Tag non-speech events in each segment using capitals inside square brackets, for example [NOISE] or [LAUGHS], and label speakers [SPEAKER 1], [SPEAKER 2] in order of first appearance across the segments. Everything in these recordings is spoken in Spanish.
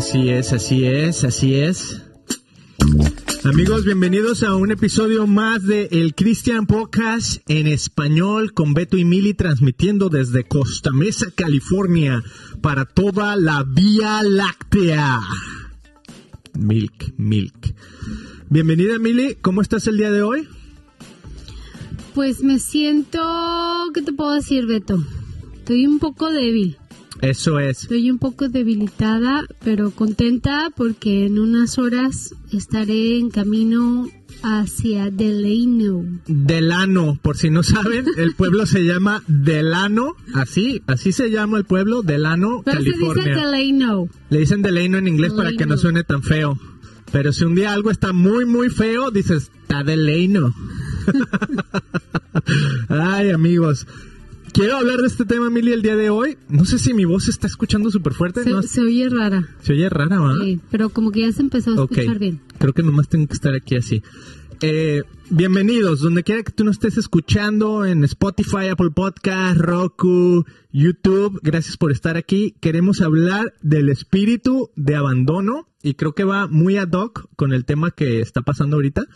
[SPEAKER 1] Así es, así es, así es. Amigos, bienvenidos a un episodio más de El Christian Podcast en español con Beto y Mili transmitiendo desde Costa Mesa, California, para toda la Vía Láctea. Milk, milk. Bienvenida Mili, ¿cómo estás el día de hoy?
[SPEAKER 2] Pues me siento, ¿qué te puedo decir, Beto? Estoy un poco débil.
[SPEAKER 1] Eso es.
[SPEAKER 2] Estoy un poco debilitada, pero contenta porque en unas horas estaré en camino hacia Delano.
[SPEAKER 1] Delano, por si no saben, [LAUGHS] el pueblo se llama Delano, así, así se llama el pueblo, Delano,
[SPEAKER 2] Pero
[SPEAKER 1] California.
[SPEAKER 2] se dice Delano.
[SPEAKER 1] Le dicen Delano en inglés para que no
[SPEAKER 2] Delano.
[SPEAKER 1] suene tan feo. Pero si un día algo está muy, muy feo, dices, está Delano. [LAUGHS] [LAUGHS] Ay, amigos. Quiero hablar de este tema, Mili, el día de hoy. No sé si mi voz se está escuchando súper fuerte.
[SPEAKER 2] Se,
[SPEAKER 1] ¿no?
[SPEAKER 2] se oye rara,
[SPEAKER 1] Se oye rara, ¿va?
[SPEAKER 2] sí, pero como que ya se empezó a escuchar bien.
[SPEAKER 1] Creo que nomás tengo que estar aquí así. Eh, bienvenidos, donde quiera que tú nos estés escuchando, en Spotify, Apple Podcast, Roku, YouTube. Gracias por estar aquí. Queremos hablar del espíritu de abandono y creo que va muy ad hoc con el tema que está pasando ahorita.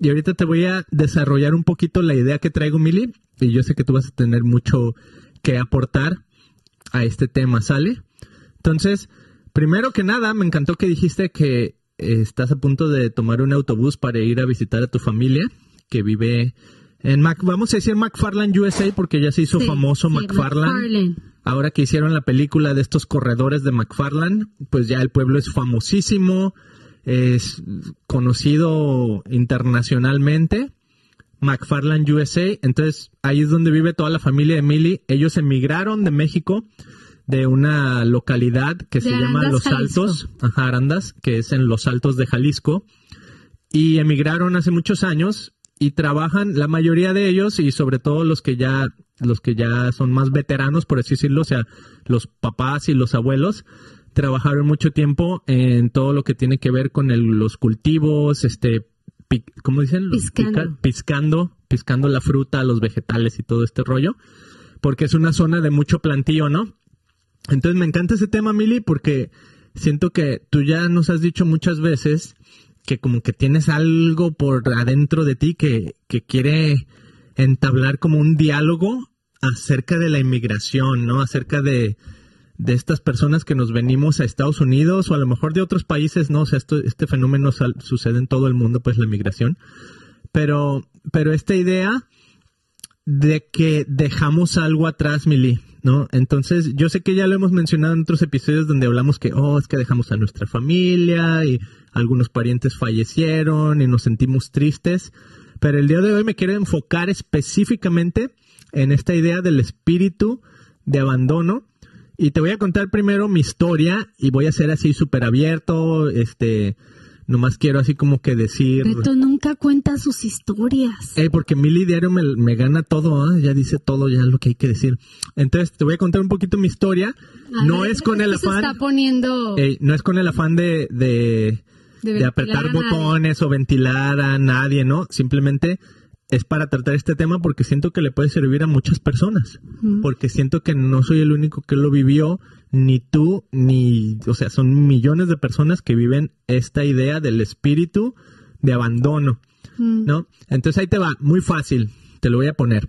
[SPEAKER 1] Y ahorita te voy a desarrollar un poquito la idea que traigo, Mili. Y yo sé que tú vas a tener mucho que aportar a este tema, ¿sale? Entonces, primero que nada, me encantó que dijiste que eh, estás a punto de tomar un autobús para ir a visitar a tu familia que vive en Mac, vamos a decir McFarland USA porque ya se hizo
[SPEAKER 2] Sí,
[SPEAKER 1] famoso
[SPEAKER 2] sí,
[SPEAKER 1] McFarland. Ahora que hicieron la película de estos corredores de McFarland, pues ya el pueblo es famosísimo, es conocido internacionalmente. McFarland USA, entonces ahí es donde vive toda la familia de Millie. Ellos emigraron de México de una localidad que se llama Los
[SPEAKER 2] Jalisco.
[SPEAKER 1] Altos, ajá, Arandas, que es en Los Altos de Jalisco, y emigraron hace muchos años y trabajan la mayoría de ellos y sobre todo los que ya los que ya son más veteranos por así decirlo, o sea, los papás y los abuelos trabajaron mucho tiempo en todo lo que tiene que ver con el- los cultivos, este ¿cómo dicen? Los
[SPEAKER 2] Piscando.
[SPEAKER 1] pica- piscando, piscando la fruta, los vegetales y todo este rollo, porque es una zona de mucho plantío, ¿no? Entonces me encanta ese tema, Mili, porque siento que tú ya nos has dicho muchas veces que como que tienes algo por adentro de ti que, que quiere entablar como un diálogo acerca de la inmigración, ¿no? Acerca de, de estas personas que nos venimos a Estados Unidos o a lo mejor de otros países, ¿no? O sea, esto, este fenómeno sal- sucede en todo el mundo, pues la inmigración. Pero, pero esta idea de que dejamos algo atrás, Mili, ¿no? Entonces, yo sé que ya lo hemos mencionado en otros episodios donde hablamos que, oh, es que dejamos a nuestra familia y algunos parientes fallecieron y nos sentimos tristes, pero el día de hoy me quiero enfocar específicamente en esta idea del espíritu de abandono y te voy a contar primero mi historia y voy a ser así súper abierto, este, nomás quiero así como que decir...
[SPEAKER 2] Beto nunca cuenta sus historias.
[SPEAKER 1] Eh, porque Mili Diario me, me gana todo, ¿ah? ya dice todo, ya lo que hay que decir. Entonces, te voy a contar un poquito mi historia.
[SPEAKER 2] A
[SPEAKER 1] no
[SPEAKER 2] ver,
[SPEAKER 1] es con el
[SPEAKER 2] se
[SPEAKER 1] afán,
[SPEAKER 2] está poniendo
[SPEAKER 1] eh, no es con el afán de, de,
[SPEAKER 2] de,
[SPEAKER 1] de apretar botones o ventilar a nadie, ¿no? Simplemente es para tratar este tema porque siento que le puede servir a muchas personas. Porque siento que no soy el único que lo vivió, ni tú, ni, o sea, son millones de personas que viven esta idea del espíritu de abandono.
[SPEAKER 2] Mm.
[SPEAKER 1] ¿no? Entonces ahí te va, muy fácil, te lo voy a poner.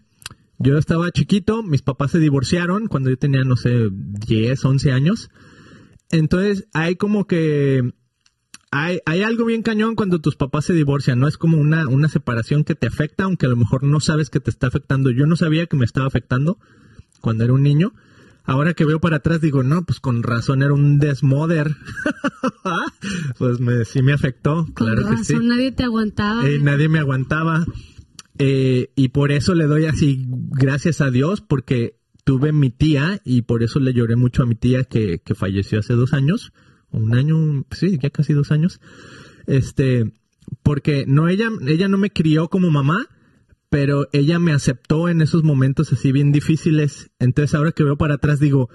[SPEAKER 1] Yo estaba chiquito, mis papás se divorciaron cuando yo tenía, no sé, 10, 11 años. Entonces hay como que... Hay, hay algo bien cañón cuando tus papás se divorcian, ¿no? Es como una, una separación que te afecta, aunque a lo mejor no sabes que te está afectando. Yo no sabía que me estaba afectando cuando era un niño. Ahora que veo para atrás digo, no, pues con razón era un desmoder. [LAUGHS] pues me, sí me afectó,
[SPEAKER 2] Con
[SPEAKER 1] claro que sí.
[SPEAKER 2] razón, nadie te aguantaba.
[SPEAKER 1] Eh, nadie me aguantaba. Eh, y por eso le doy así gracias a Dios, porque tuve mi tía y por eso le lloré mucho a mi tía que, que falleció hace dos años, un año, sí, ya casi dos años. Este, porque no ella, ella no me crió como mamá, pero ella me aceptó en esos momentos así bien difíciles. Entonces ahora que veo para atrás digo,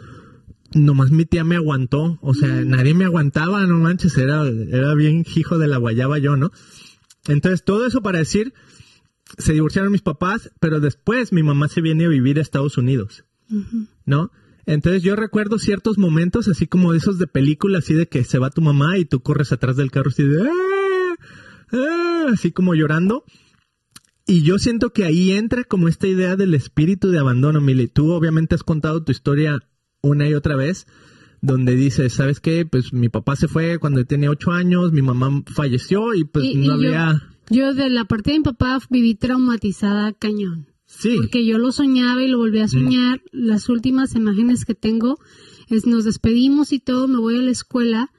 [SPEAKER 1] nomás mi tía me aguantó, o sea, nadie me aguantaba, no manches, era, era bien hijo de la guayaba yo, ¿no? Entonces todo eso para decir, se divorciaron mis papás, pero después mi mamá se viene a vivir a Estados Unidos, ¿no? Entonces yo recuerdo ciertos momentos así como esos de película, así de que se va tu mamá y tú corres atrás del carro así de... "Ah, ah", así como llorando. Y yo siento que ahí entra como esta idea del espíritu de abandono, Mili. Tú obviamente has contado tu historia una y otra vez, donde dices, ¿sabes qué? Pues mi papá se fue cuando yo tenía ocho años, mi mamá falleció y pues
[SPEAKER 2] Y- y
[SPEAKER 1] no
[SPEAKER 2] yo-
[SPEAKER 1] había...
[SPEAKER 2] Yo de la parte de mi papá viví traumatizada cañón.
[SPEAKER 1] Sí,
[SPEAKER 2] Porque yo lo soñaba y lo volví a soñar. Las últimas imágenes que tengo es nos despedimos y todo, me voy a la escuela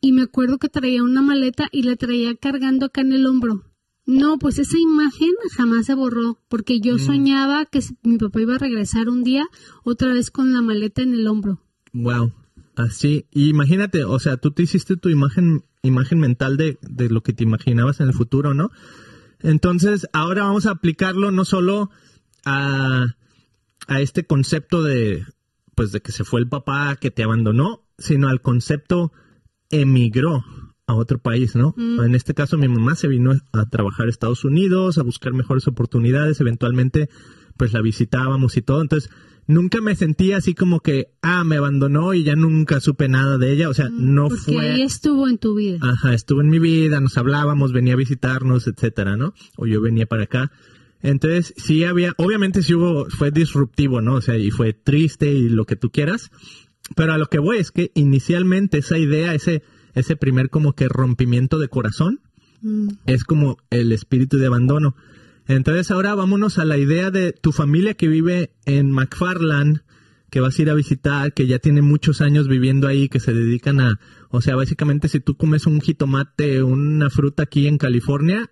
[SPEAKER 2] y me acuerdo que traía una maleta y la traía cargando acá en el hombro. No, pues esa imagen jamás se borró porque yo soñaba que mi papá iba a regresar un día otra vez con la maleta en el hombro.
[SPEAKER 1] Wow, así. Y imagínate, o sea, tú te hiciste tu imagen, imagen mental de, de lo que te imaginabas en el futuro, ¿no? Entonces, ahora vamos a aplicarlo no solo a, a este concepto de, pues, de que se fue el papá que te abandonó, sino al concepto emigró a otro país, ¿no? En este caso, mi mamá se vino a trabajar a Estados Unidos, a buscar mejores oportunidades, eventualmente, pues, la visitábamos y todo. Entonces, nunca me sentí así como que, ah, me abandonó y ya nunca supe nada de ella. O sea, no
[SPEAKER 2] Porque
[SPEAKER 1] fue...
[SPEAKER 2] ahí estuvo en tu vida.
[SPEAKER 1] Ajá, estuvo en mi vida, nos hablábamos, venía a visitarnos, etcétera, ¿no? O yo venía para acá. Entonces, sí había, obviamente sí hubo, fue disruptivo, ¿no? O sea, y fue triste y lo que tú quieras. Pero a lo que voy es que inicialmente esa idea, ese, ese primer como que rompimiento de corazón,
[SPEAKER 2] Mm.
[SPEAKER 1] es como el espíritu de abandono. Entonces ahora vámonos a la idea de tu familia que vive en McFarland, que vas a ir a visitar, que ya tiene muchos años viviendo ahí, que se dedican a, o sea, básicamente si tú comes un jitomate, una fruta aquí en California,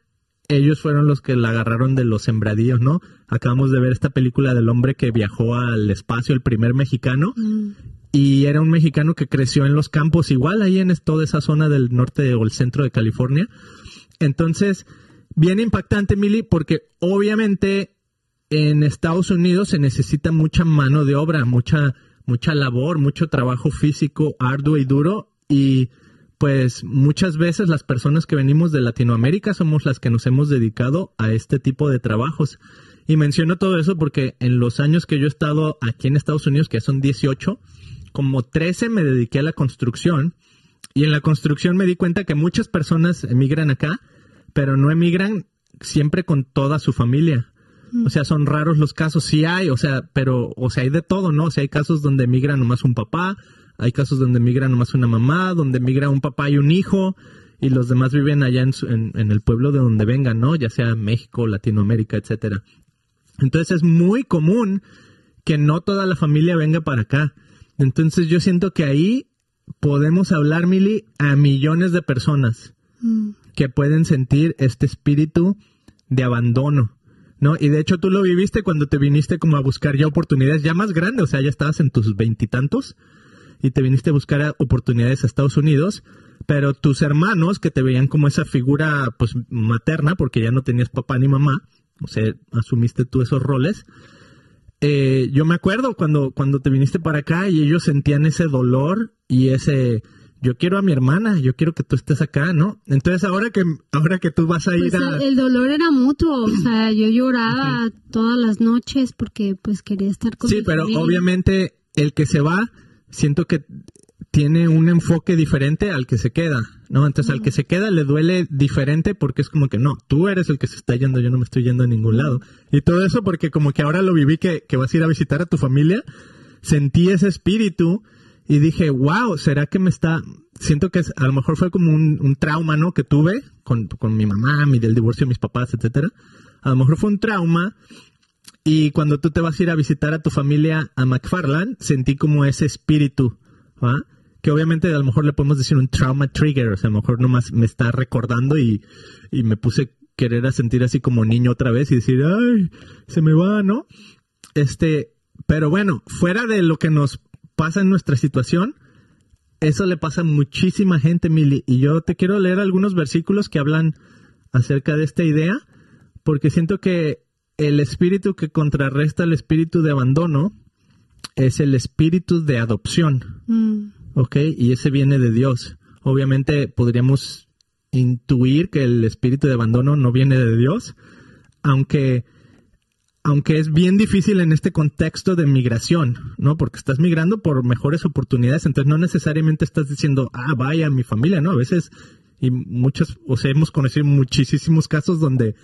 [SPEAKER 1] ellos fueron los que la agarraron de los sembradíos, ¿no? Acabamos de ver esta película del hombre que viajó al espacio, el primer mexicano,
[SPEAKER 2] Mm.
[SPEAKER 1] y era un mexicano que creció en los campos, igual ahí en toda esa zona del norte o el centro de California. Entonces, bien impactante, Mili, porque obviamente en Estados Unidos se necesita mucha mano de obra, mucha, mucha labor, mucho trabajo físico arduo y duro. Y pues muchas veces las personas que venimos de Latinoamérica somos las que nos hemos dedicado a este tipo de trabajos. Y menciono todo eso porque en los años que yo he estado aquí en Estados Unidos, que son 18, como 13 me dediqué a la construcción. Y en la construcción me di cuenta que muchas personas emigran acá, pero no emigran siempre con toda su familia. O sea, son raros los casos, sí hay, o sea, pero, o sea, hay de todo, ¿no? O sea, hay casos donde emigra nomás un papá, hay casos donde emigra nomás una mamá, donde emigra un papá y un hijo, y los demás viven allá en, su- en, en el pueblo de donde vengan, ¿no? Ya sea México, Latinoamérica, etcétera. Entonces es muy común que no toda la familia venga para acá. Entonces yo siento que ahí podemos hablar, Mili, a millones de personas
[SPEAKER 2] Mm.
[SPEAKER 1] que pueden sentir este espíritu de abandono, ¿no? Y de hecho tú lo viviste cuando te viniste como a buscar ya oportunidades ya más grandes, o sea, ya estabas en tus veintitantos y te viniste a buscar oportunidades a Estados Unidos, pero tus hermanos que te veían como esa figura pues materna porque ya no tenías papá ni mamá, o sea, asumiste tú esos roles. Eh, yo me acuerdo cuando, cuando te viniste para acá y ellos sentían ese dolor y ese yo quiero a mi hermana, yo quiero que tú estés acá, ¿no? Entonces ahora que ahora que tú vas a ir
[SPEAKER 2] Pues
[SPEAKER 1] a
[SPEAKER 2] el, dolor era mutuo, o sea, [CLEARS THROAT] yo lloraba todas las noches porque pues quería estar con
[SPEAKER 1] Sí,
[SPEAKER 2] mi
[SPEAKER 1] pero
[SPEAKER 2] familia.
[SPEAKER 1] obviamente el que se va, siento que tiene un enfoque diferente al que se queda, ¿no? Entonces al que se queda le duele diferente porque es como que no, tú eres el que se está yendo, yo no me estoy yendo a ningún lado. Y todo eso porque como que ahora lo viví que, que vas a ir a visitar a tu familia, sentí ese espíritu y dije, wow, ¿será que me está...? Siento que a lo mejor fue como un, un trauma, ¿no? Que tuve con, con mi mamá, mi del divorcio de mis papás, etcétera. A lo mejor fue un trauma y cuando tú te vas a ir a visitar a tu familia a McFarland, sentí como ese espíritu, ¿va? Que obviamente a lo mejor le podemos decir un trauma trigger, o sea, a lo mejor nomás me está recordando y, y me puse querer a sentir así como niño otra vez y decir, ay, se me va, ¿no? Este, pero bueno, fuera de lo que nos pasa en nuestra situación, eso le pasa a muchísima gente, Mili, y yo te quiero leer algunos versículos que hablan acerca de esta idea, porque siento que el espíritu que contrarresta el espíritu de abandono es el espíritu de adopción,
[SPEAKER 2] Mm,
[SPEAKER 1] ¿ok? Y ese viene de Dios. Obviamente podríamos intuir que el espíritu de abandono no viene de Dios, aunque aunque es bien difícil en este contexto de migración, ¿no? Porque estás migrando por mejores oportunidades, entonces no necesariamente estás diciendo, ah, vaya mi familia, ¿no? A veces, y muchos, o sea, hemos conocido muchísimos casos donde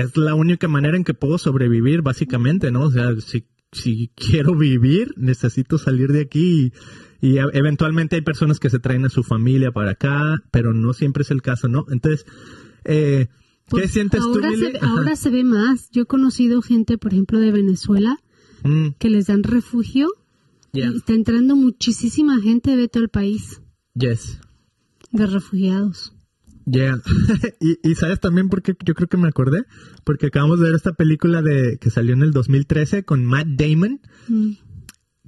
[SPEAKER 1] es la única manera en que puedo sobrevivir, básicamente, ¿no? O sea, si, si quiero vivir, necesito salir de aquí y, y eventualmente hay personas que se traen a su familia para acá, pero no siempre es el caso, ¿no? Entonces, eh, ¿Qué
[SPEAKER 2] Pues
[SPEAKER 1] sientes
[SPEAKER 2] ahora
[SPEAKER 1] tú,
[SPEAKER 2] se, ahora se ve más. Yo he conocido gente, por ejemplo, de Venezuela,
[SPEAKER 1] Mm,
[SPEAKER 2] que les dan refugio.
[SPEAKER 1] yeah.
[SPEAKER 2] Y está entrando muchísima gente de todo el país,
[SPEAKER 1] Yes.
[SPEAKER 2] de refugiados.
[SPEAKER 1] Yeah. [LAUGHS] y, y sabes también por qué yo creo que me acordé, porque acabamos de ver esta película de que salió en el 2013 con Matt Damon,
[SPEAKER 2] Mm.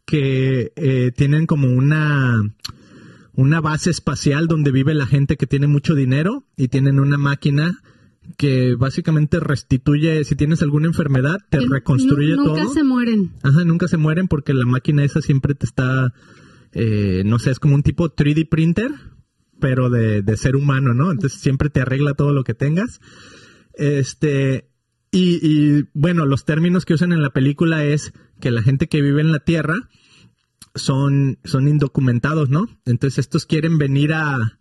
[SPEAKER 1] que eh, tienen como una una base espacial donde vive la gente que tiene mucho dinero y tienen una máquina que básicamente restituye si tienes alguna enfermedad te reconstruye
[SPEAKER 2] nu- Nunca
[SPEAKER 1] todo.
[SPEAKER 2] se mueren.
[SPEAKER 1] Ajá, nunca se mueren porque la máquina esa siempre te está, eh, no sé, es como un tipo 3D printer, pero de, de ser humano, ¿no? Entonces siempre te arregla todo lo que tengas. Este, y, y bueno, los términos que usan en la película es que la gente que vive en la Tierra son, son indocumentados, ¿no? Entonces estos quieren venir a,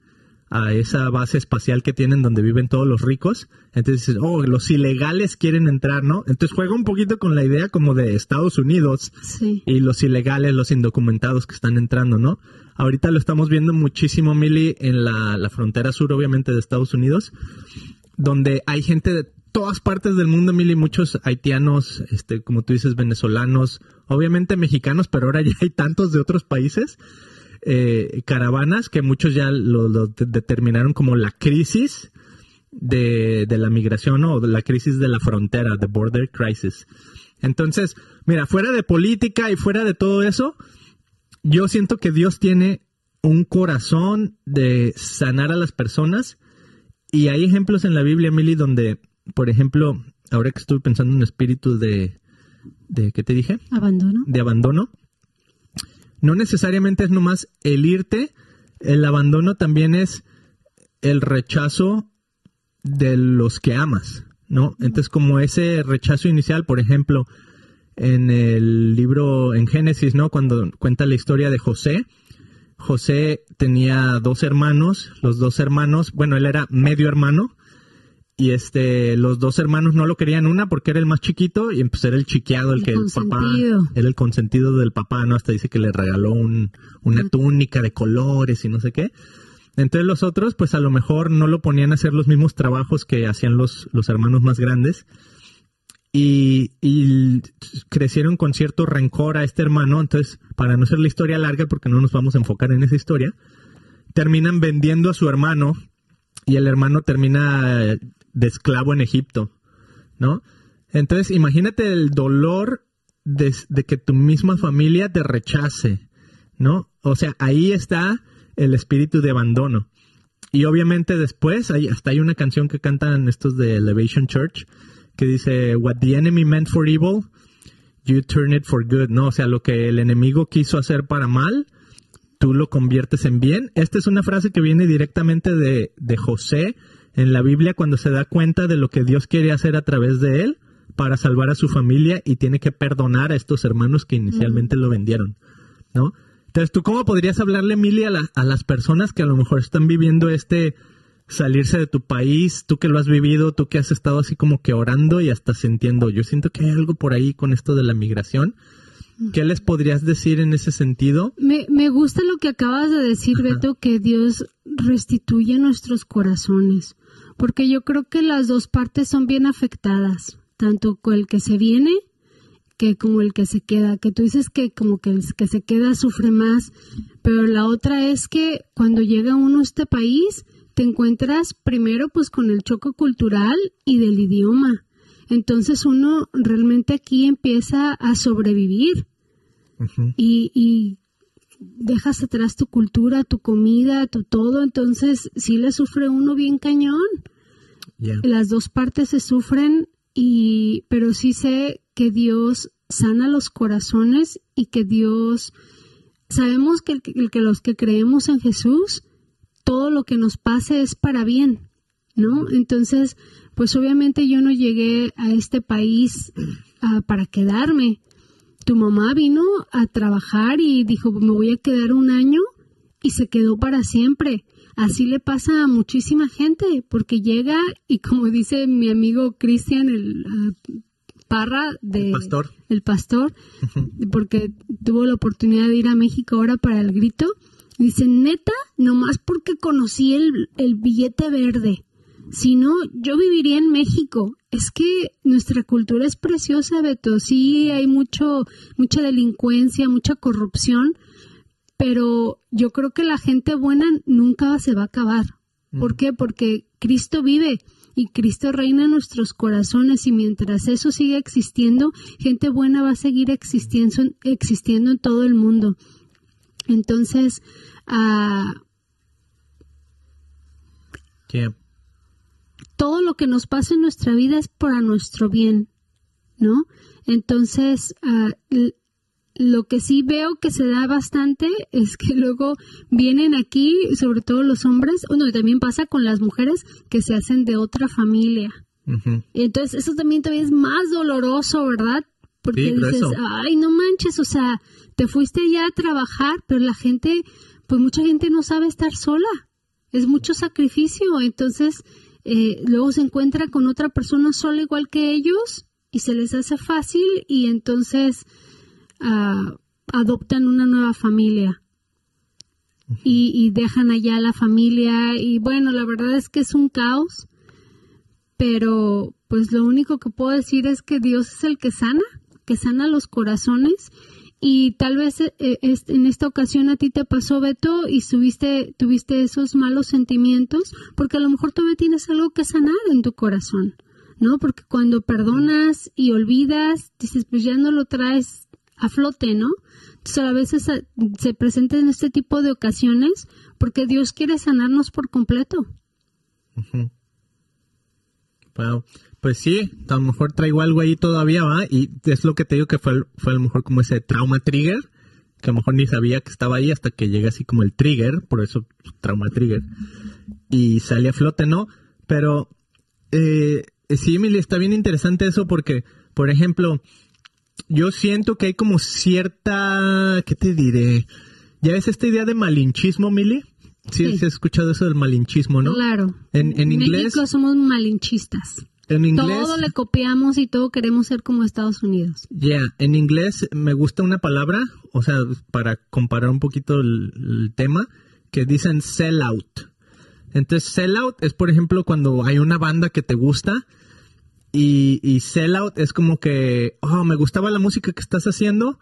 [SPEAKER 1] a esa base espacial que tienen donde viven todos los ricos. Entonces oh, los ilegales quieren entrar, ¿no? Entonces juega un poquito con la idea como de Estados Unidos
[SPEAKER 2] Sí.
[SPEAKER 1] y los ilegales, los indocumentados que están entrando, ¿no? Ahorita lo estamos viendo muchísimo, Mili, en la, la frontera sur, obviamente, de Estados Unidos, donde hay gente de todas partes del mundo, Mili, muchos haitianos, este, como tú dices, venezolanos, obviamente mexicanos, pero ahora ya hay tantos de otros países, eh, caravanas, que muchos ya lo, lo de- determinaron como la crisis de, de la migración o de la crisis de la frontera, the border crisis. Entonces, mira, fuera de política y fuera de todo eso, yo siento que Dios tiene un corazón de sanar a las personas y hay ejemplos en la Biblia, Milly, donde, por ejemplo, ahora que estuve pensando en espíritu de, de ¿qué te dije?
[SPEAKER 2] Abandono.
[SPEAKER 1] de abandono, no necesariamente es nomás el irte, el abandono también es el rechazo de los que amas, ¿no? Entonces, como ese rechazo inicial, por ejemplo, en el libro en Génesis, ¿no? Cuando cuenta la historia de José, José tenía dos hermanos, los dos hermanos, bueno, él era medio hermano, y este, los dos hermanos no lo querían una porque era el más chiquito y pues era el chiqueado, el,
[SPEAKER 2] El
[SPEAKER 1] que el papá, era el consentido del papá, ¿no? Hasta dice que le regaló un, una túnica de colores y no sé qué. Entonces los otros, pues a lo mejor no lo ponían a hacer los mismos trabajos que hacían los, los hermanos más grandes. Y, crecieron con cierto rencor a este hermano. Entonces, para no hacer la historia larga, porque no nos vamos a enfocar en esa historia, terminan vendiendo a su hermano y el hermano termina de esclavo en Egipto, ¿no? Entonces, imagínate el dolor de, que tu misma familia te rechace, ¿no? O sea, ahí está el espíritu de abandono. Y obviamente después, hasta hay una canción que cantan estos de Elevation Church que dice, What the enemy meant for evil, you turn it for good, ¿no? O sea, lo que el enemigo quiso hacer para mal, tú lo conviertes en bien. Esta es una frase que viene directamente de, de José en la Biblia cuando se da cuenta de lo que Dios quiere hacer a través de él para salvar a su familia y tiene que perdonar a estos hermanos que inicialmente lo vendieron, ¿no? Entonces, ¿tú cómo podrías hablarle, Mili, a, la- a las personas que a lo mejor están viviendo este salirse de tu país, tú que lo has vivido, tú que has estado así como que orando y hasta sintiendo, yo siento que hay algo por ahí con esto de la migración. ¿Qué les podrías decir en ese sentido?
[SPEAKER 2] Me, me gusta lo que acabas de decir, Beto, que Dios restituye nuestros corazones, porque yo creo que las dos partes son bien afectadas, tanto con el que se viene que como el que se queda, que tú dices que como que el que se queda sufre más, pero la otra es que cuando llega uno a este país, te encuentras primero pues con el choque cultural y del idioma. Entonces uno realmente aquí empieza a sobrevivir y, y dejas atrás tu cultura, tu comida, tu todo, entonces sí le sufre uno bien cañón.
[SPEAKER 1] Yeah.
[SPEAKER 2] Las dos partes se sufren y pero sí sé que Dios sana los corazones y que Dios sabemos que, el que- el que los que creemos en Jesús todo lo que nos pase es para bien, ¿no? Entonces, pues obviamente yo no llegué a este país ah, para quedarme. Tu mamá vino a trabajar y dijo, me voy a quedar un año y se quedó para siempre. Así le pasa a muchísima gente, porque llega y como dice mi amigo Cristian, el ah, Parra de
[SPEAKER 1] El pastor.
[SPEAKER 2] el pastor, porque tuvo la oportunidad de ir a México ahora para el grito, dice, neta, nomás porque conocí el, el billete verde. Si no, yo viviría en México. Es que nuestra cultura es preciosa, Beto. Sí, hay mucho, mucha delincuencia, mucha corrupción, pero yo creo que la gente buena nunca se va a acabar. ¿Por qué? Porque Cristo vive y Cristo reina en nuestros corazones y mientras eso siga existiendo, gente buena va a seguir existiendo, existiendo en todo el mundo. Entonces, ah, todo lo que nos pasa en nuestra vida es para nuestro bien, ¿no? Entonces, ah, lo que sí veo que se da bastante es que [LAUGHS] luego vienen aquí, sobre todo los hombres, bueno, y también pasa con las mujeres que se hacen de otra familia.
[SPEAKER 1] Ujú.
[SPEAKER 2] Entonces, eso también todavía es más doloroso, ¿verdad? Porque
[SPEAKER 1] Sí,
[SPEAKER 2] dices,
[SPEAKER 1] grueso.
[SPEAKER 2] ay, no manches, o sea, te fuiste allá a trabajar, pero la gente, pues mucha gente no sabe estar sola. Es mucho sacrificio. Entonces, eh, luego se encuentra con otra persona sola igual que ellos y se les hace fácil y entonces ah, adoptan una nueva familia. Y, y dejan allá la familia y bueno, la verdad es que es un caos pero pues lo único que puedo decir es que Dios es el que sana, que sana los corazones y tal vez eh, en esta ocasión a ti te pasó Beto y subiste, tuviste esos malos sentimientos porque a lo mejor todavía tienes algo que sanar en tu corazón, ¿no? Porque cuando perdonas y olvidas, dices pues ya no lo traes a flote, ¿no? Entonces a veces eh, se presenta en este tipo de ocasiones porque Dios quiere sanarnos por completo.
[SPEAKER 1] Wow. Pues sí, a lo mejor traigo algo ahí todavía, ¿va? Y es lo que te digo que fue, fue a lo mejor como ese trauma trigger, que a lo mejor ni sabía que estaba ahí hasta que llega así como el trigger, por eso trauma trigger. Y sale a flote, ¿no? Pero eh, sí, Emily, está bien interesante eso porque, por ejemplo, yo siento que hay como cierta, ¿qué te diré? ¿Ya ves esta idea de malinchismo, Mili? Sí,
[SPEAKER 2] Sí.
[SPEAKER 1] has escuchado eso del malinchismo, ¿no?
[SPEAKER 2] Claro.
[SPEAKER 1] En- en inglés-
[SPEAKER 2] México somos malinchistas.
[SPEAKER 1] En inglés.
[SPEAKER 2] Todo le copiamos y todo queremos ser como Estados Unidos.
[SPEAKER 1] Ya, en inglés me gusta una palabra, o sea, para comparar un poquito el, el tema, que dicen sell out. Entonces, sell out es, por ejemplo, cuando hay una banda que te gusta y, y sell out es como que, oh, me gustaba la música que estás haciendo,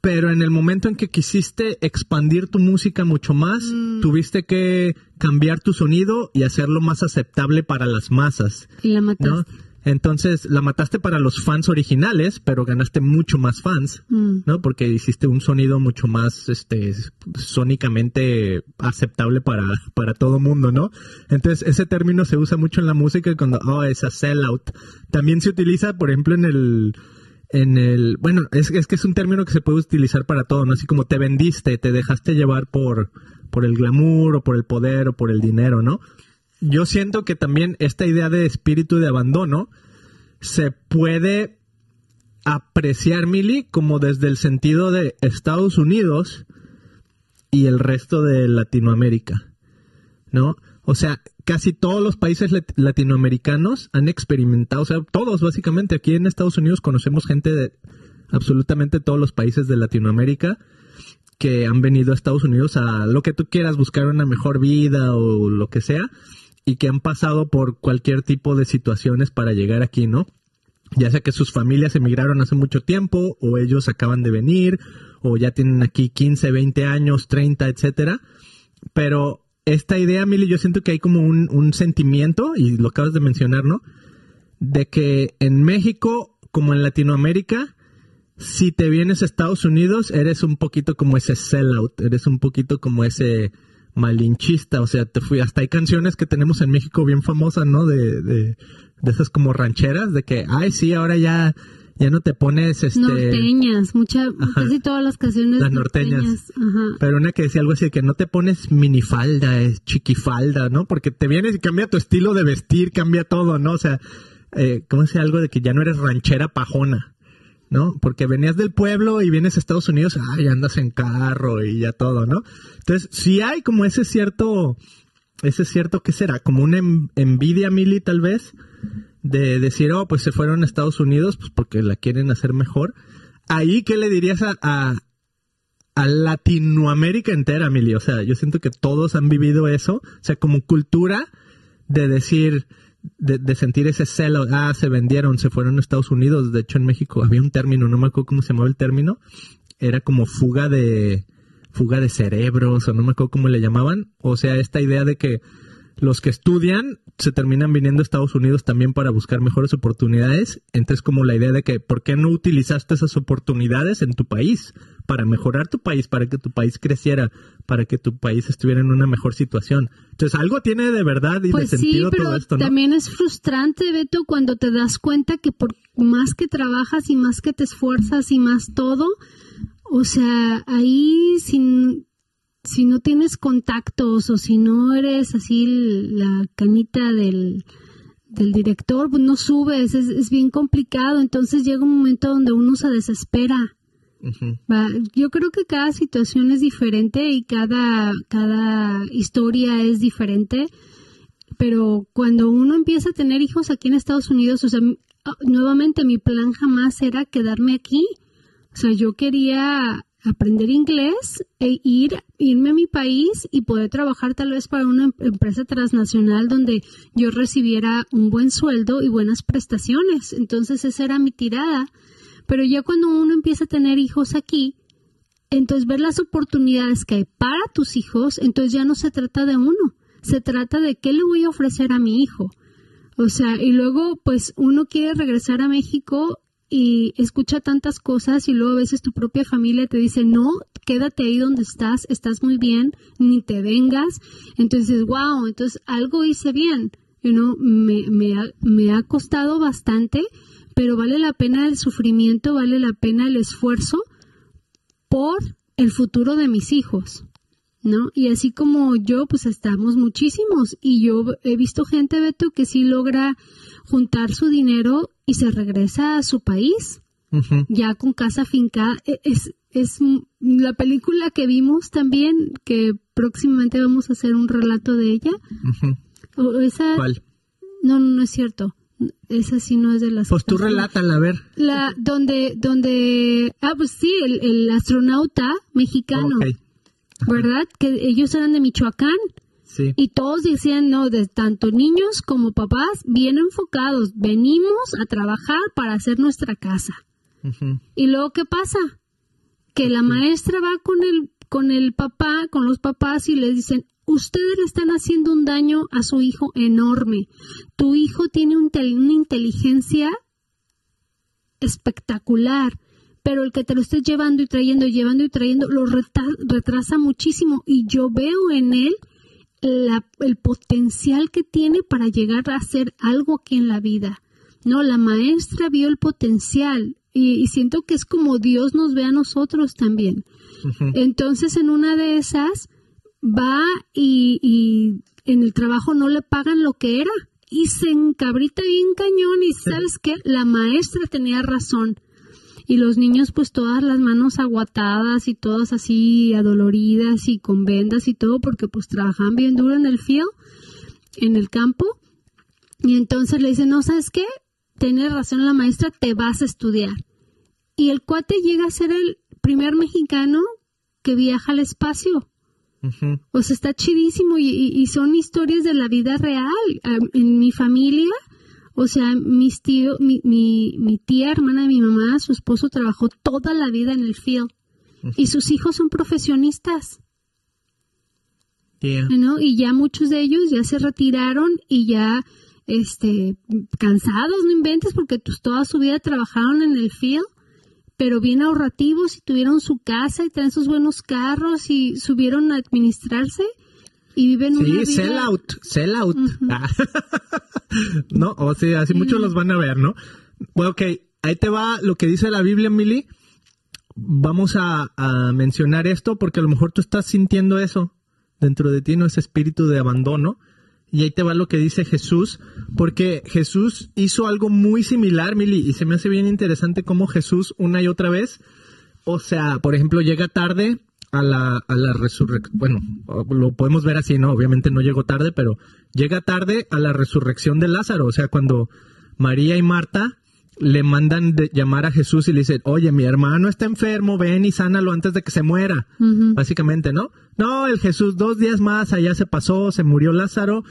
[SPEAKER 1] pero en el momento en que quisiste expandir tu música mucho más, tuviste que cambiar tu sonido y hacerlo más aceptable para las masas.
[SPEAKER 2] Y la mataste.
[SPEAKER 1] ¿no? Entonces la mataste para los fans originales, pero ganaste mucho más fans,
[SPEAKER 2] Mm.
[SPEAKER 1] ¿no? Porque hiciste un sonido mucho más, este, sónicamente aceptable para, para todo mundo, ¿no? Entonces ese término se usa mucho en la música cuando, oh, es a sellout. También se utiliza, por ejemplo, en el, en el, bueno, es, que es un término que se puede utilizar para todo, ¿no? Así como te vendiste, te dejaste llevar por, por el glamour o por el poder o por el dinero, ¿no? Yo siento que también esta idea de espíritu de abandono se puede apreciar, Mili, como desde el sentido de Estados Unidos y el resto de Latinoamérica, ¿no? O sea, casi todos los países lat- latinoamericanos han experimentado, o sea, todos básicamente, aquí en Estados Unidos conocemos gente de absolutamente todos los países de Latinoamérica que han venido a Estados Unidos a lo que tú quieras, buscar una mejor vida o lo que sea, y que han pasado por cualquier tipo de situaciones para llegar aquí, ¿no? Ya sea que sus familias emigraron hace mucho tiempo, o ellos acaban de venir, o ya tienen aquí 15, 20 años, 30, etcétera. Pero esta idea, Mili, yo siento que hay como un, sentimiento, y lo acabas de mencionar, ¿no? De que en México, como en Latinoamérica, si te vienes a Estados Unidos, eres un poquito como ese sellout, eres un poquito como ese malinchista, o sea, te fui, hasta hay canciones que tenemos en México bien famosas, ¿no? De, de, de esas como rancheras, de que, ay, sí, ahora ya, ya no te pones, este...
[SPEAKER 2] Norteñas, mucha, casi todas las canciones
[SPEAKER 1] Las norteñas.
[SPEAKER 2] Ajá.
[SPEAKER 1] Pero una que decía algo así, que no te pones minifalda, es chiquifalda, ¿no? Porque te vienes y cambia tu estilo de vestir, cambia todo, ¿no? O sea, eh, ¿cómo se algo de que ya no eres ranchera pajona? ¿no? Porque venías del pueblo y vienes a Estados Unidos, ay, andas en carro y ya todo, ¿no? Entonces, si hay como ese cierto, ese cierto, ¿qué será? Como una envidia, Mili, tal vez, de decir, oh, pues se fueron a Estados Unidos, pues porque la quieren hacer mejor. Ahí, ¿qué le dirías a, a, Latinoamérica entera, Mili? O sea, yo siento que todos han vivido eso, o sea, como cultura de decir, de, sentir ese celo, ah, se vendieron, se fueron a Estados Unidos. De hecho, en México había un término, no me acuerdo cómo se llamaba el término, era como fuga de fuga de cerebros, o no me acuerdo cómo le llamaban. O sea, esta idea de que los que estudian se terminan viniendo a Estados Unidos también para buscar mejores oportunidades. Entonces, como la idea de que, ¿por qué no utilizaste esas oportunidades en tu país? Para mejorar tu país, para que tu país creciera, para que tu país estuviera en una mejor situación. Entonces, algo tiene de verdad y de
[SPEAKER 2] pues
[SPEAKER 1] sentido todo esto,
[SPEAKER 2] ¿no? También es frustrante, Beto, cuando te das cuenta que por más que trabajas y más que te esfuerzas y más todo, o sea, ahí sin si no tienes contactos o si no eres así la canita del, del director, pues no subes, es, es, bien complicado, entonces llega un momento donde uno se desespera. Yo creo que cada situación es diferente y cada, cada historia es diferente, pero cuando uno empieza a tener hijos aquí en Estados Unidos, o sea, nuevamente mi plan jamás era quedarme aquí. O sea, yo quería aprender inglés e ir, irme a mi país y poder trabajar tal vez para una em-, empresa transnacional donde yo recibiera un buen sueldo y buenas prestaciones. Entonces esa era mi tirada. Pero ya cuando uno empieza a tener hijos aquí, entonces ver las oportunidades que hay para tus hijos, entonces ya no se trata de uno, se trata de qué le voy a ofrecer a mi hijo. O sea, y luego pues uno quiere regresar a México y escucha tantas cosas y luego a veces tu propia familia te dice, no, quédate ahí donde estás, estás muy bien, ni te vengas. Entonces, wow, entonces algo hice bien. You know, me, me, ha, me ha costado bastante, pero vale la pena el sufrimiento, vale la pena el esfuerzo por el futuro de mis hijos. ¿No? Y así como yo, pues estamos muchísimos. Y yo he visto gente, Beto, que sí logra juntar su dinero y se regresa a su país, ya con casa finca. E, es, es la película que vimos también, que próximamente vamos a hacer un relato de ella. esa,
[SPEAKER 1] ¿Cuál?
[SPEAKER 2] No, no, es cierto. Esa sí no es de las.
[SPEAKER 1] Pues tú relátala, a ver.
[SPEAKER 2] La, donde, donde, ah, pues sí, el, astronauta mexicano, ¿verdad? Que ellos eran de Michoacán. Y todos decían, no, de tanto niños como papás, bien enfocados, venimos a trabajar para hacer nuestra casa. Y luego, ¿qué pasa? Que la maestra va con el, con el papá, con los papás y les dicen, ustedes le están haciendo un daño a su hijo enorme. Tu hijo tiene un una inteligencia espectacular, pero el que te lo estés llevando y trayendo, llevando y trayendo, lo retrasa muchísimo. Y yo veo en él el potencial que tiene para llegar a hacer algo aquí en la vida. No, la maestra vio el potencial y, siento que es como Dios nos ve a nosotros también. Entonces, en una de esas, va y, y, en el trabajo no le pagan lo que era y se encabrita bien cañón y sabes qué, la maestra tenía razón y los niños pues todas las manos aguatadas y todas así adoloridas y con vendas y todo porque pues trabajaban bien duro en el field, en el campo. Y entonces le dicen, no, ¿sabes qué? Tiene razón la maestra, te vas a estudiar. Y el cuate llega a ser el primer mexicano que viaja al espacio. O sea, está chidísimo y, y, son historias de la vida real. En mi familia o sea, mis tío, mi, mi, mi, tía, hermana de mi mamá, su esposo trabajó toda la vida en el field. Y sus hijos son profesionistas. ¿no? Y ya muchos de ellos ya se retiraron y ya este cansados, no inventes, porque pues, toda su vida trabajaron en el field, pero bien ahorrativos y tuvieron su casa y traen sus buenos carros y subieron a administrarse y viven
[SPEAKER 1] sí, sell out, sell out. Ah. [LAUGHS] no, o sea, así muchos los van a ver, ¿no? Bueno, ok, ahí te va lo que dice la Biblia, Mili. Vamos a, mencionar esto porque a lo mejor tú estás sintiendo eso dentro de ti, ¿no? Ese espíritu de abandono. Y ahí te va lo que dice Jesús, porque Jesús hizo algo muy similar, Mili, y se me hace bien interesante cómo Jesús una y otra vez, o sea, por ejemplo, llega tarde a la, a la resurrección, bueno, lo podemos ver así, ¿no? Obviamente no llegó tarde, pero llega tarde a la resurrección de Lázaro, o sea, cuando María y Marta le mandan de llamar a Jesús y le dicen, oye, mi hermano está enfermo, ven y sánalo antes de que se muera. Básicamente, ¿no? No, el Jesús dos días más, allá se pasó, se murió Lázaro.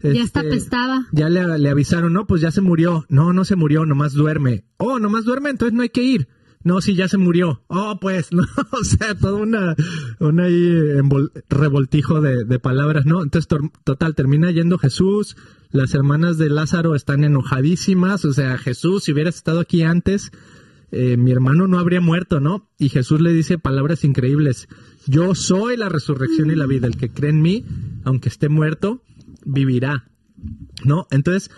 [SPEAKER 2] ya está este, apestaba.
[SPEAKER 1] Ya le, le, avisaron, no, pues ya se murió. No, no se murió, nomás duerme. Oh, nomás duerme, entonces no hay que ir. No, sí, ya se murió. Oh, pues, [LAUGHS] no, o sea, todo una, una revoltijo de, de, palabras, ¿no? Entonces, total, termina yendo Jesús, las hermanas de Lázaro están enojadísimas, o sea, Jesús, si hubieras estado aquí antes, eh, mi hermano no habría muerto, ¿no? Y Jesús le dice palabras increíbles, yo soy la resurrección y la vida, el que cree en mí, aunque esté muerto, vivirá, ¿no? Entonces,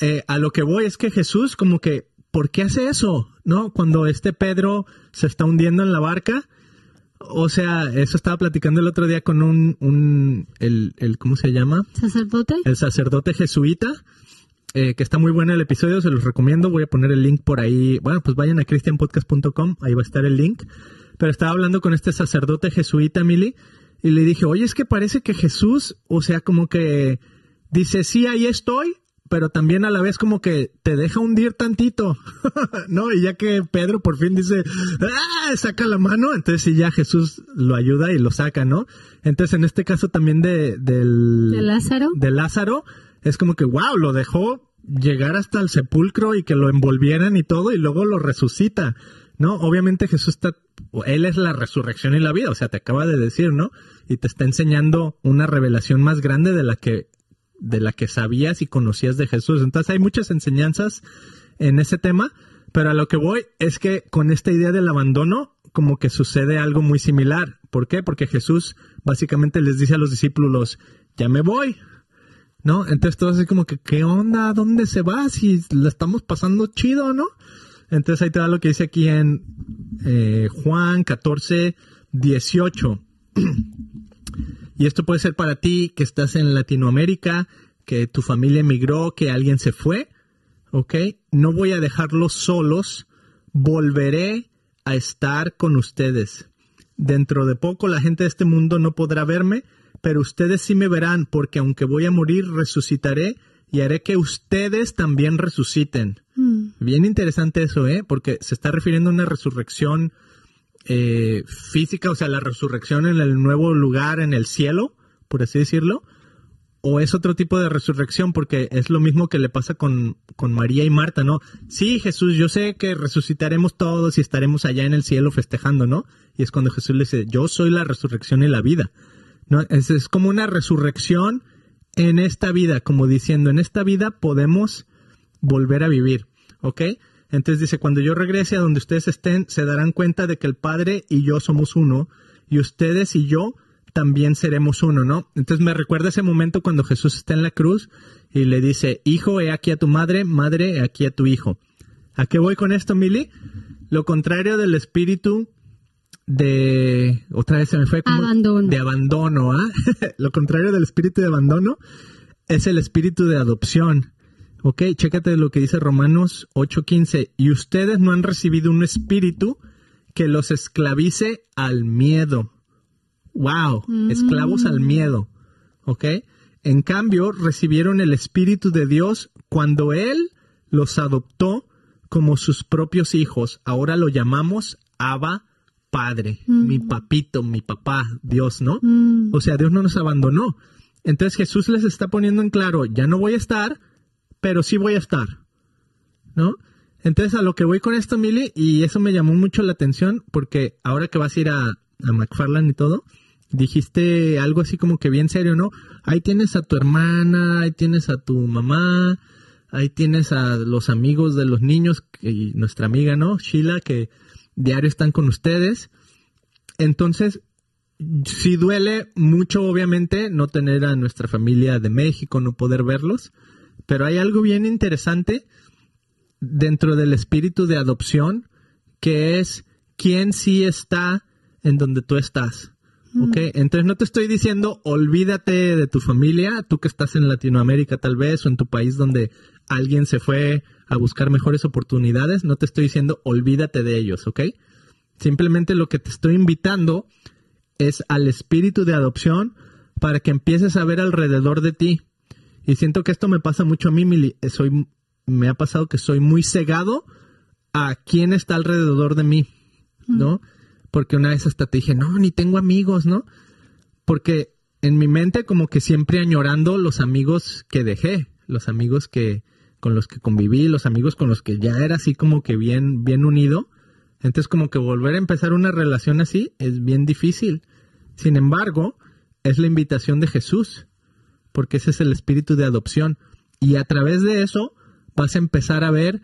[SPEAKER 1] eh, a lo que voy es que Jesús como que ¿por qué hace eso? ¿No? Cuando este Pedro se está hundiendo en la barca. O sea, eso estaba platicando el otro día con un, un el, el, ¿cómo se llama?
[SPEAKER 2] ¿Sacerdote?
[SPEAKER 1] El sacerdote jesuita, eh, que está muy bueno el episodio, se los recomiendo, voy a poner el link por ahí. Bueno, pues vayan a christianpodcast.com, ahí va a estar el link. Pero estaba hablando con este sacerdote jesuita, Mili, y le dije, oye, es que parece que Jesús, o sea, como que dice, sí, ahí estoy, pero también a la vez como que te deja hundir tantito, [LAUGHS] ¿no? Y ya que Pedro por fin dice, ¡ah! saca la mano, entonces sí ya Jesús lo ayuda y lo saca, ¿no? Entonces en este caso también de, del...
[SPEAKER 2] ¿De Lázaro?
[SPEAKER 1] De Lázaro, es como que, wow, lo dejó llegar hasta el sepulcro y que lo envolvieran y todo y luego lo resucita, ¿no? Obviamente Jesús está, Él es la resurrección y la vida, o sea, te acaba de decir, ¿no? Y te está enseñando una revelación más grande de la que de la que sabías y conocías de Jesús. Entonces hay muchas enseñanzas en ese tema, pero a lo que voy es que con esta idea del abandono como que sucede algo muy similar. ¿Por qué? Porque Jesús básicamente les dice a los discípulos, ya me voy. ¿No? Entonces todo así como que, ¿qué onda? ¿Dónde se va? Si la estamos pasando chido, ¿no? Entonces ahí te da lo que dice aquí en eh, Juan 14, 18. [CLEARS THROAT] Y esto puede ser para ti que estás en Latinoamérica, que tu familia emigró, que alguien se fue, ¿ok? No voy a dejarlos solos, volveré a estar con ustedes. Dentro de poco la gente de este mundo no podrá verme, pero ustedes sí me verán, porque aunque voy a morir, resucitaré y haré que ustedes también resuciten. Mm. Bien interesante eso, ¿eh? Porque se está refiriendo a una resurrección eh, física, o sea, la resurrección en el nuevo lugar, en el cielo, por así decirlo, o es otro tipo de resurrección, porque es lo mismo que le pasa con, con María y Marta, ¿no? Sí, Jesús, yo sé que resucitaremos todos y estaremos allá en el cielo festejando, ¿no? Y es cuando Jesús le dice, yo soy la resurrección y la vida, ¿no? Es, es como una resurrección en esta vida, como diciendo, en esta vida podemos volver a vivir, ¿ok? Entonces dice, cuando yo regrese a donde ustedes estén, se darán cuenta de que el Padre y yo somos uno, y ustedes y yo también seremos uno, ¿no? Entonces me recuerda ese momento cuando Jesús está en la cruz y le dice, hijo, he aquí a tu madre, madre, he aquí a tu hijo. ¿A qué voy con esto, Mili? Lo contrario del espíritu de otra vez se me fue como
[SPEAKER 2] abandono.
[SPEAKER 1] de abandono, ¿ah? [LAUGHS] Lo contrario del espíritu de abandono es el espíritu de adopción. Ok, chécate lo que dice Romanos 8:15. Y ustedes no han recibido un espíritu que los esclavice al miedo. Wow, esclavos al mm. miedo. Ok. En cambio, recibieron el espíritu de Dios cuando Él los adoptó como sus propios hijos. Ahora lo llamamos Abba Padre, mm. mi papito, mi papá, Dios, ¿no? Mm. O sea, Dios no nos abandonó. Entonces Jesús les está poniendo en claro, ya no voy a estar, pero sí voy a estar, ¿no? Entonces a lo que voy con esto, Mili, y eso me llamó mucho la atención, porque ahora que vas a ir a, a McFarland y todo, dijiste algo así como que bien serio, ¿no? Ahí tienes a tu hermana, ahí tienes a tu mamá, ahí tienes a los amigos de los niños, y nuestra amiga, ¿no? Sheila, que diario están con ustedes. Entonces, sí duele mucho, obviamente, no tener a nuestra familia de México, no poder verlos, pero hay algo bien interesante dentro del espíritu de adopción, que es quién sí está en donde tú estás. ¿ok? Entonces no te estoy diciendo olvídate de tu familia, tú que estás en Latinoamérica tal vez o en tu país donde alguien se fue a buscar mejores oportunidades, no te estoy diciendo olvídate de ellos, ¿ok? Simplemente lo que te estoy invitando es al espíritu de adopción para que empieces a ver alrededor de ti. Y siento que esto me pasa mucho a mí, Mili. Soy, me ha pasado que soy muy cegado a quién está alrededor de mí, ¿no? Porque una vez hasta te dije, no, ni tengo amigos, ¿no? Porque en mi mente como que siempre añorando los amigos que dejé, los amigos que con los que conviví, los amigos con los que ya era así como que bien bien unido. Entonces como que volver a empezar una relación así es bien difícil. Sin embargo, es la invitación de Jesús, porque ese es el espíritu de adopción. Y a través de eso vas a empezar a ver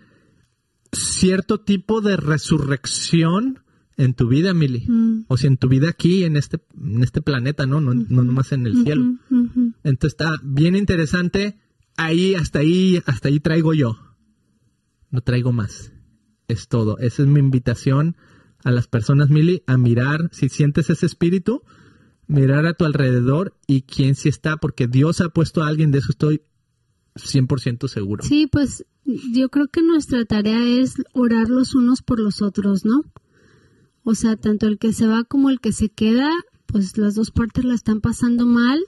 [SPEAKER 1] cierto tipo de resurrección en tu vida, Mili.
[SPEAKER 2] Mm.
[SPEAKER 1] O si en tu vida aquí, en este, en este planeta, ¿no? No, no nomás en el cielo. Entonces está bien interesante. Ahí, hasta ahí, hasta ahí traigo yo. No traigo más. Es todo. Esa es mi invitación a las personas, Mili, a mirar si sientes ese espíritu, mirar a tu alrededor y quién sí está, porque Dios ha puesto a alguien, de eso estoy 100% seguro.
[SPEAKER 2] Sí, pues yo creo que nuestra tarea es orar los unos por los otros, ¿no? O sea, tanto el que se va como el que se queda, pues las dos partes la están pasando mal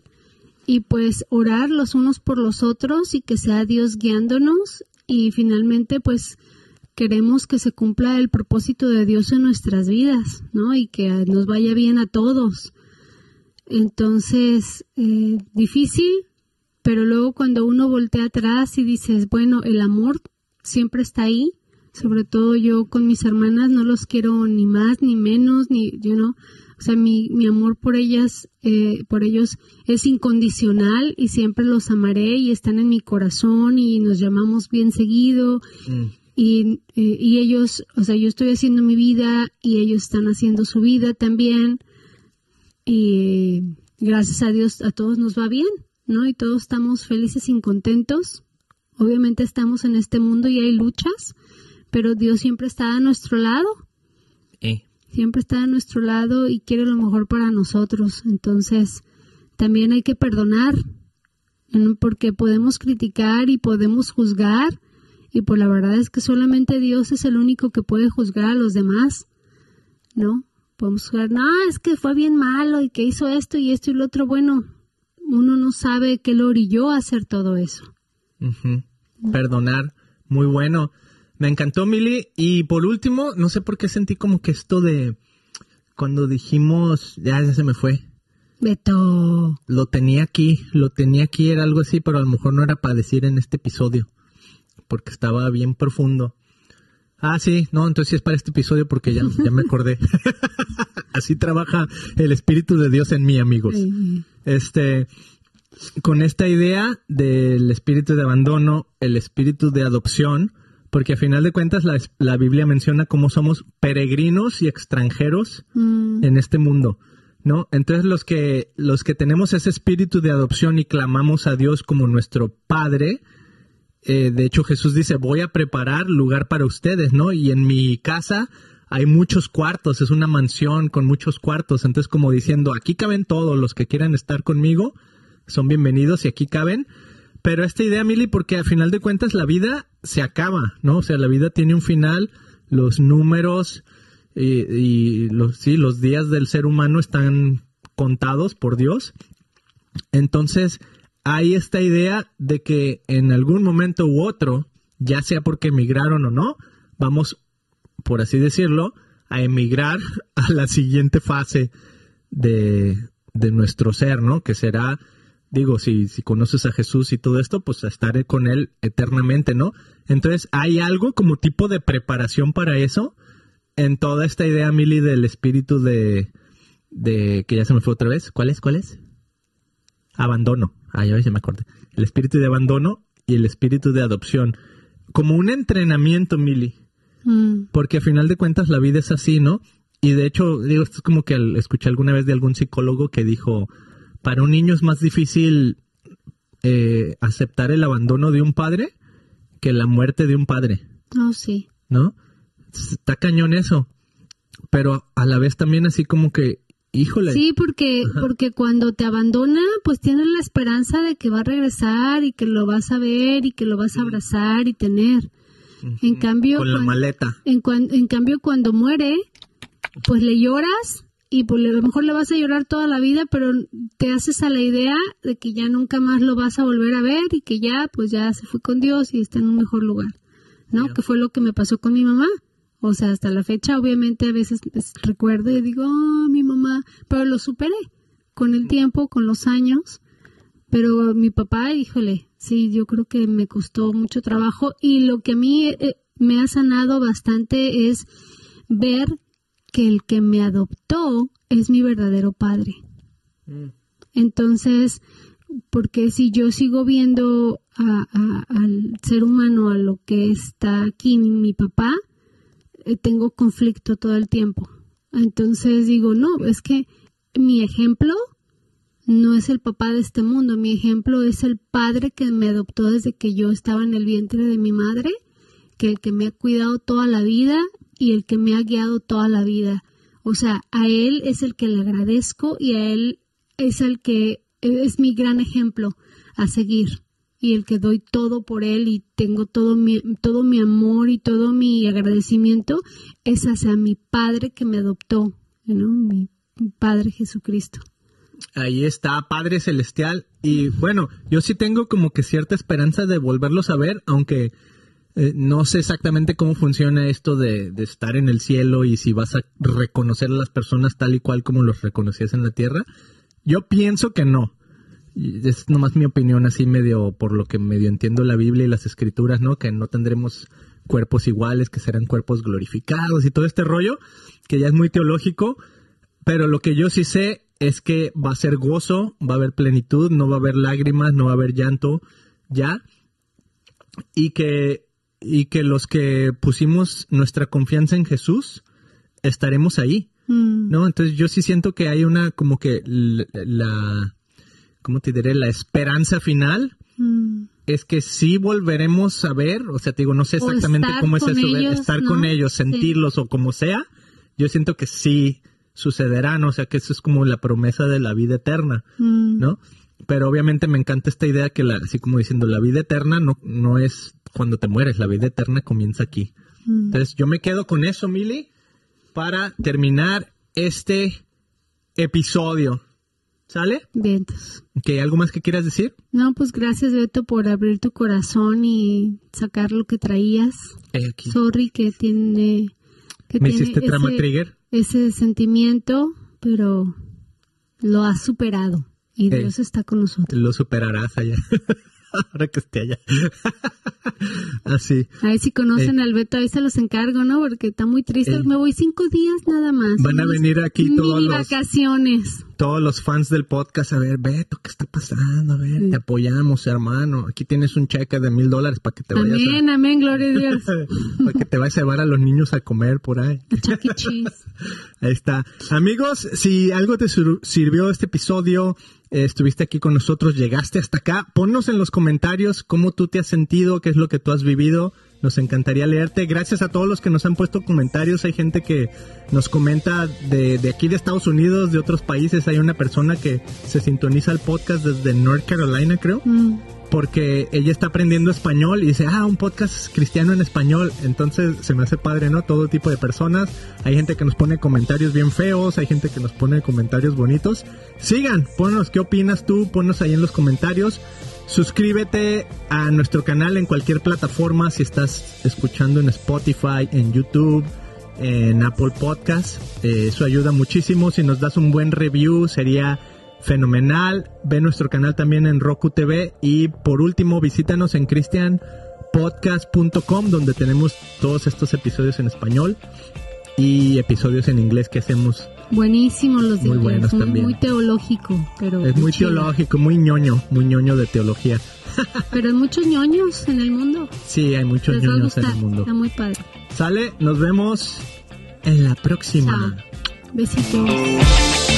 [SPEAKER 2] y pues orar los unos por los otros y que sea Dios guiándonos y finalmente pues queremos que se cumpla el propósito de Dios en nuestras vidas, ¿no? Y que nos vaya bien a todos. Entonces, eh, difícil, pero luego cuando uno voltea atrás y dices, bueno, el amor siempre está ahí, sobre todo yo con mis hermanas no los quiero ni más ni menos, ni, yo no, o sea, mi, mi amor por ellas, eh, por ellos es incondicional y siempre los amaré y están en mi corazón y nos llamamos bien seguido.
[SPEAKER 1] Mm.
[SPEAKER 2] y, eh, y ellos, o sea, yo estoy haciendo mi vida y ellos están haciendo su vida también y gracias a Dios a todos nos va bien, ¿no? Y todos estamos felices y contentos. Obviamente estamos en este mundo y hay luchas, pero Dios siempre está a nuestro lado,
[SPEAKER 1] Eh,
[SPEAKER 2] siempre está a nuestro lado y quiere lo mejor para nosotros. Entonces, también hay que perdonar, ¿no? porque podemos criticar y podemos juzgar, y pues la verdad es que solamente Dios es el único que puede juzgar a los demás, ¿no? Podemos juzgar, no, es que fue bien malo y que hizo esto y esto y lo otro. Bueno, uno no sabe qué lo orilló a hacer todo eso.
[SPEAKER 1] Perdonar, muy bueno. Me encantó, Mili. Y por último, no sé por qué sentí como que esto de cuando dijimos, ya, ya se me fue.
[SPEAKER 2] Beto.
[SPEAKER 1] Lo tenía aquí, lo tenía aquí, era algo así, pero a lo mejor no era para decir en este episodio, porque estaba bien profundo. Ah, sí, no, entonces es para este episodio porque ya, ya me acordé. [LAUGHS] así trabaja el Espíritu de Dios en mí, amigos. Este, con esta idea del espíritu de abandono, el espíritu de adopción, porque a final de cuentas la, la Biblia menciona cómo somos peregrinos y extranjeros
[SPEAKER 2] mm,
[SPEAKER 1] en este mundo, ¿no? Entonces los que, los que tenemos ese espíritu de adopción y clamamos a Dios como nuestro Padre, eh, de hecho Jesús dice, voy a preparar lugar para ustedes, ¿no? Y en mi casa hay muchos cuartos, es una mansión con muchos cuartos, entonces como diciendo, aquí caben todos los que quieran estar conmigo, son bienvenidos y aquí caben. Pero esta idea, Mili, porque al final de cuentas la vida se acaba, ¿no? O sea, la vida tiene un final, los números y, y los, sí, los días del ser humano están contados por Dios. Entonces, hay esta idea de que en algún momento u otro, ya sea porque emigraron o no, vamos, por así decirlo, a emigrar a la siguiente fase de, de nuestro ser, ¿no? Que será, digo, si, si conoces a Jesús y todo esto, pues a estar con Él eternamente, ¿no? Entonces, hay algo como tipo de preparación para eso en toda esta idea, Mili, del espíritu de, de, que ya se me fue otra vez. ¿Cuál es? ¿Cuál es? Abandono. Ah, ya se me acordé. El espíritu de abandono y el espíritu de adopción. Como un entrenamiento, Mili.
[SPEAKER 2] mm,
[SPEAKER 1] Porque a final de cuentas la vida es así, ¿no? Y de hecho, digo, esto es como que escuché alguna vez de algún psicólogo que dijo, para un niño es más difícil eh, aceptar el abandono de un padre que la muerte de un padre,
[SPEAKER 2] oh, sí.
[SPEAKER 1] ¿no? Está cañón eso. Pero a la vez también así como que Híjole.
[SPEAKER 2] Sí, porque, porque cuando te abandona, pues tienes la esperanza de que va a regresar y que lo vas a ver y que lo vas a abrazar y tener. En cambio,
[SPEAKER 1] Con la
[SPEAKER 2] cuan-
[SPEAKER 1] maleta.
[SPEAKER 2] en, en cambio, cuando muere, pues le lloras y pues a lo mejor le vas a llorar toda la vida, pero te haces a la idea de que ya nunca más lo vas a volver a ver y que ya, pues ya se fue con Dios y está en un mejor lugar, ¿no? Que fue lo que me pasó con mi mamá. O sea, hasta la fecha, obviamente, a veces recuerdo y digo, oh, mi mamá, pero lo superé con el tiempo, con los años. Pero mi papá, híjole, sí, yo creo que me costó mucho trabajo y lo que a mí eh, me ha sanado bastante es ver que el que me adoptó es mi verdadero padre. Entonces, porque si yo sigo viendo a- a- al ser humano, a lo que está aquí mi, papá, eh, tengo conflicto todo el tiempo. Entonces digo, no, es que mi ejemplo no es el papá de este mundo, mi ejemplo es el padre que me adoptó desde que yo estaba en el vientre de mi madre, que el que me ha cuidado toda la vida y el que me ha guiado toda la vida. O sea, a él es el que le agradezco y a él es el que es mi gran ejemplo a seguir y el que doy todo por él y tengo todo mi, todo mi amor y todo mi agradecimiento es hacia mi padre que me adoptó, mi padre Jesucristo.
[SPEAKER 1] Ahí está, Padre Celestial. Y bueno, yo sí tengo como que cierta esperanza de volverlos a ver, aunque eh, no sé exactamente cómo funciona esto de, de estar en el cielo y si vas a reconocer a las personas tal y cual como los reconocías en la tierra. Yo pienso que no. Es nomás mi opinión así medio por lo que medio entiendo la Biblia y las escrituras, ¿no? Que no tendremos cuerpos iguales, que serán cuerpos glorificados y todo este rollo, que ya es muy teológico, pero lo que yo sí sé es que va a ser gozo, va a haber plenitud, no va a haber lágrimas, no va a haber llanto, ya. Y que, y que los que pusimos nuestra confianza en Jesús, estaremos ahí,
[SPEAKER 2] Mm,
[SPEAKER 1] ¿no? Entonces yo sí siento que hay una como que la, ¿cómo te diré? La esperanza final
[SPEAKER 2] mm.
[SPEAKER 1] es que sí volveremos a ver, o sea, te digo, no sé exactamente cómo es eso,
[SPEAKER 2] ellos,
[SPEAKER 1] estar
[SPEAKER 2] ¿no?
[SPEAKER 1] con ellos,
[SPEAKER 2] Sí.
[SPEAKER 1] sentirlos o como sea, yo siento que sí sucederá, ¿no? O sea, que eso es como la promesa de la vida eterna,
[SPEAKER 2] Mm.
[SPEAKER 1] ¿no? Pero obviamente me encanta esta idea que, la, así como diciendo, la vida eterna no, no es cuando te mueres, la vida eterna comienza aquí.
[SPEAKER 2] Mm.
[SPEAKER 1] Entonces yo me quedo con eso, Mili, para terminar este episodio. ¿Sale?
[SPEAKER 2] Vientos.
[SPEAKER 1] ¿Que algo más que quieras decir?
[SPEAKER 2] No, pues gracias Beto por abrir tu corazón y sacar lo que traías.
[SPEAKER 1] Aquí.
[SPEAKER 2] Sorry que tiene que
[SPEAKER 1] ¿Me
[SPEAKER 2] tiene
[SPEAKER 1] hiciste trama
[SPEAKER 2] ese-
[SPEAKER 1] trigger?
[SPEAKER 2] ese sentimiento, pero lo has superado y. Dios está con nosotros.
[SPEAKER 1] Lo superarás allá. [LAUGHS] Ahora que esté allá. [LAUGHS] Así.
[SPEAKER 2] A ver si conocen al Beto, ahí se los encargo, ¿no? Porque está muy triste. Me voy cinco días nada más.
[SPEAKER 1] Van a
[SPEAKER 2] Mis
[SPEAKER 1] venir aquí todos
[SPEAKER 2] mini
[SPEAKER 1] los-
[SPEAKER 2] vacaciones.
[SPEAKER 1] Todos los fans del podcast, a ver, Beto, ¿qué está pasando? A ver,
[SPEAKER 2] Sí.
[SPEAKER 1] te apoyamos, hermano. Aquí tienes un cheque de mil dólares para que te vayas
[SPEAKER 2] Amén, amén, gloria a Dios.
[SPEAKER 1] a, [LAUGHS] para que te vayas a llevar a los niños a comer por ahí.
[SPEAKER 2] A E. [LAUGHS]
[SPEAKER 1] Ahí está. Amigos, si algo te sirvió este episodio, eh, estuviste aquí con nosotros, llegaste hasta acá, ponnos en los comentarios cómo tú te has sentido, qué es lo que tú has vivido. Nos encantaría leerte. Gracias a todos los que nos han puesto comentarios. Hay gente que nos comenta de, de aquí de Estados Unidos, de otros países. Hay una persona que se sintoniza el podcast desde North Carolina, creo
[SPEAKER 2] Mm.
[SPEAKER 1] Porque ella está aprendiendo español y dice, ah, un podcast cristiano en español. Entonces se me hace padre, ¿no? Todo tipo de personas. Hay gente que nos pone comentarios bien feos, hay gente que nos pone comentarios bonitos. Sigan, ponnos qué opinas tú, ponnos ahí en los comentarios. Suscríbete a nuestro canal en cualquier plataforma si estás escuchando en Spotify, en YouTube, en Apple Podcast. Eh, eso ayuda muchísimo. Si nos das un buen review sería fenomenal. Ve nuestro canal también en Roku TV. Y por último, visítanos en christianpodcast.com donde tenemos todos estos episodios en español y episodios en inglés que hacemos.
[SPEAKER 2] Buenísimos los de
[SPEAKER 1] Muy
[SPEAKER 2] inglés,
[SPEAKER 1] buenos
[SPEAKER 2] muy,
[SPEAKER 1] también.
[SPEAKER 2] muy teológico, pero
[SPEAKER 1] Es muy
[SPEAKER 2] chido.
[SPEAKER 1] teológico, muy ñoño, muy ñoño de teología. [LAUGHS]
[SPEAKER 2] Pero hay muchos ñoños en el mundo.
[SPEAKER 1] Sí, hay muchos
[SPEAKER 2] Les
[SPEAKER 1] ñoños en el mundo.
[SPEAKER 2] Está muy padre.
[SPEAKER 1] Sale, nos vemos en la próxima.
[SPEAKER 2] Chao. Besitos.